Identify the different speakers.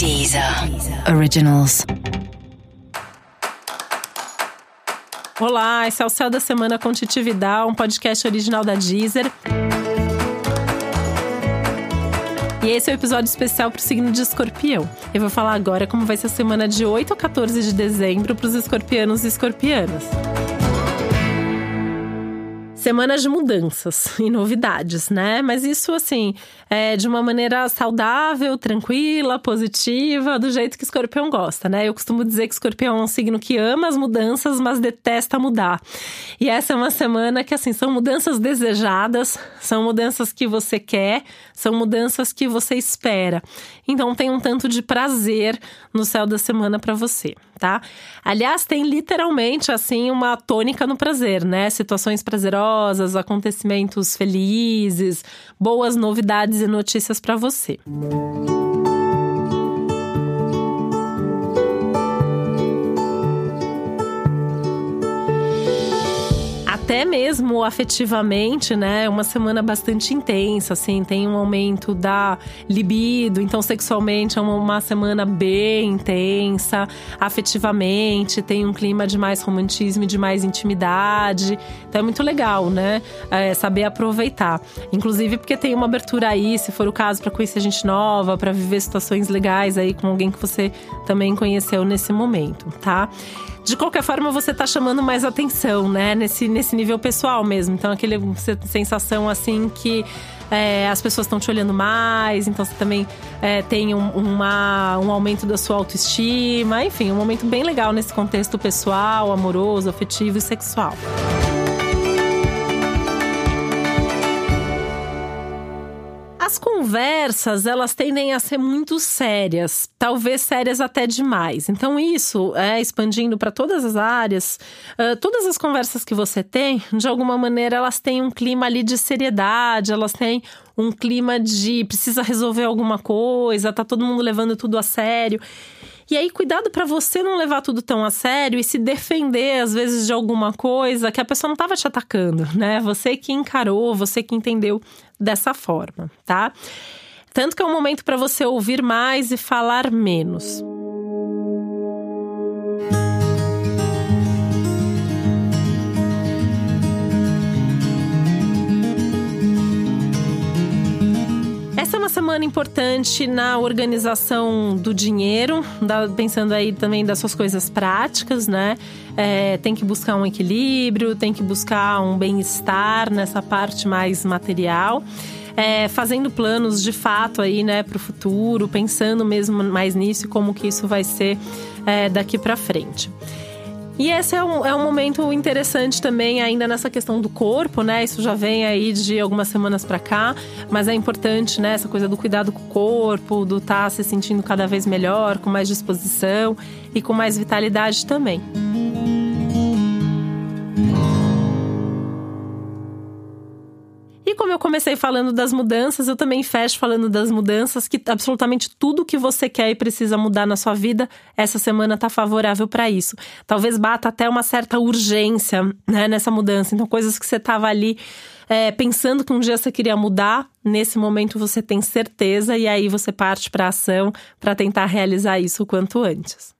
Speaker 1: Deezer Originals.
Speaker 2: Olá, esse é o Céu da Semana com Titi Vidal, um podcast original da Deezer. E esse é o um episódio especial para o signo de escorpião. Eu vou falar agora como vai ser a semana de 8 a 14 de dezembro para os escorpianos e escorpianas. Semanas de mudanças e novidades, né? Mas isso, assim, é de uma maneira saudável, tranquila, positiva, do jeito que escorpião gosta, né? Eu costumo dizer que escorpião é um signo que ama as mudanças, mas detesta mudar. E essa é uma semana que, assim, são mudanças desejadas, são mudanças que você quer, são mudanças que você espera. Então, tem um tanto de prazer no céu da semana para você tá? Aliás, tem literalmente assim uma tônica no prazer, né? Situações prazerosas, acontecimentos felizes, boas novidades e notícias para você. Música até mesmo afetivamente, né? Uma semana bastante intensa, assim, tem um aumento da libido, então sexualmente é uma, uma semana bem intensa, afetivamente, tem um clima de mais romantismo e de mais intimidade. Então é muito legal, né? É, saber aproveitar. Inclusive porque tem uma abertura aí, se for o caso, para conhecer gente nova, para viver situações legais aí com alguém que você também conheceu nesse momento, tá? De qualquer forma você tá chamando mais atenção, né? Nesse, nesse nível pessoal mesmo. Então, aquele sensação assim que. É, as pessoas estão te olhando mais, então você também é, tem um, uma, um aumento da sua autoestima. Enfim, um momento bem legal nesse contexto pessoal, amoroso, afetivo e sexual. As conversas, elas tendem a ser muito sérias, talvez sérias até demais. Então, isso é expandindo para todas as áreas. Uh, todas as conversas que você tem, de alguma maneira, elas têm um clima ali de seriedade, elas têm um clima de precisa resolver alguma coisa, tá todo mundo levando tudo a sério. E aí, cuidado para você não levar tudo tão a sério e se defender, às vezes, de alguma coisa que a pessoa não estava te atacando, né? Você que encarou, você que entendeu dessa forma, tá? Tanto que é um momento para você ouvir mais e falar menos. Semana importante na organização do dinheiro, pensando aí também das suas coisas práticas, né? É, tem que buscar um equilíbrio, tem que buscar um bem-estar nessa parte mais material. É, fazendo planos de fato aí, né, para o futuro, pensando mesmo mais nisso e como que isso vai ser é, daqui para frente. E esse é um, é um momento interessante também, ainda nessa questão do corpo, né? Isso já vem aí de algumas semanas para cá, mas é importante, né? Essa coisa do cuidado com o corpo, do estar tá se sentindo cada vez melhor, com mais disposição e com mais vitalidade também. Como eu comecei falando das mudanças, eu também fecho falando das mudanças, que absolutamente tudo que você quer e precisa mudar na sua vida, essa semana tá favorável para isso. Talvez bata até uma certa urgência né, nessa mudança. Então, coisas que você tava ali é, pensando que um dia você queria mudar, nesse momento você tem certeza e aí você parte para ação para tentar realizar isso o quanto antes.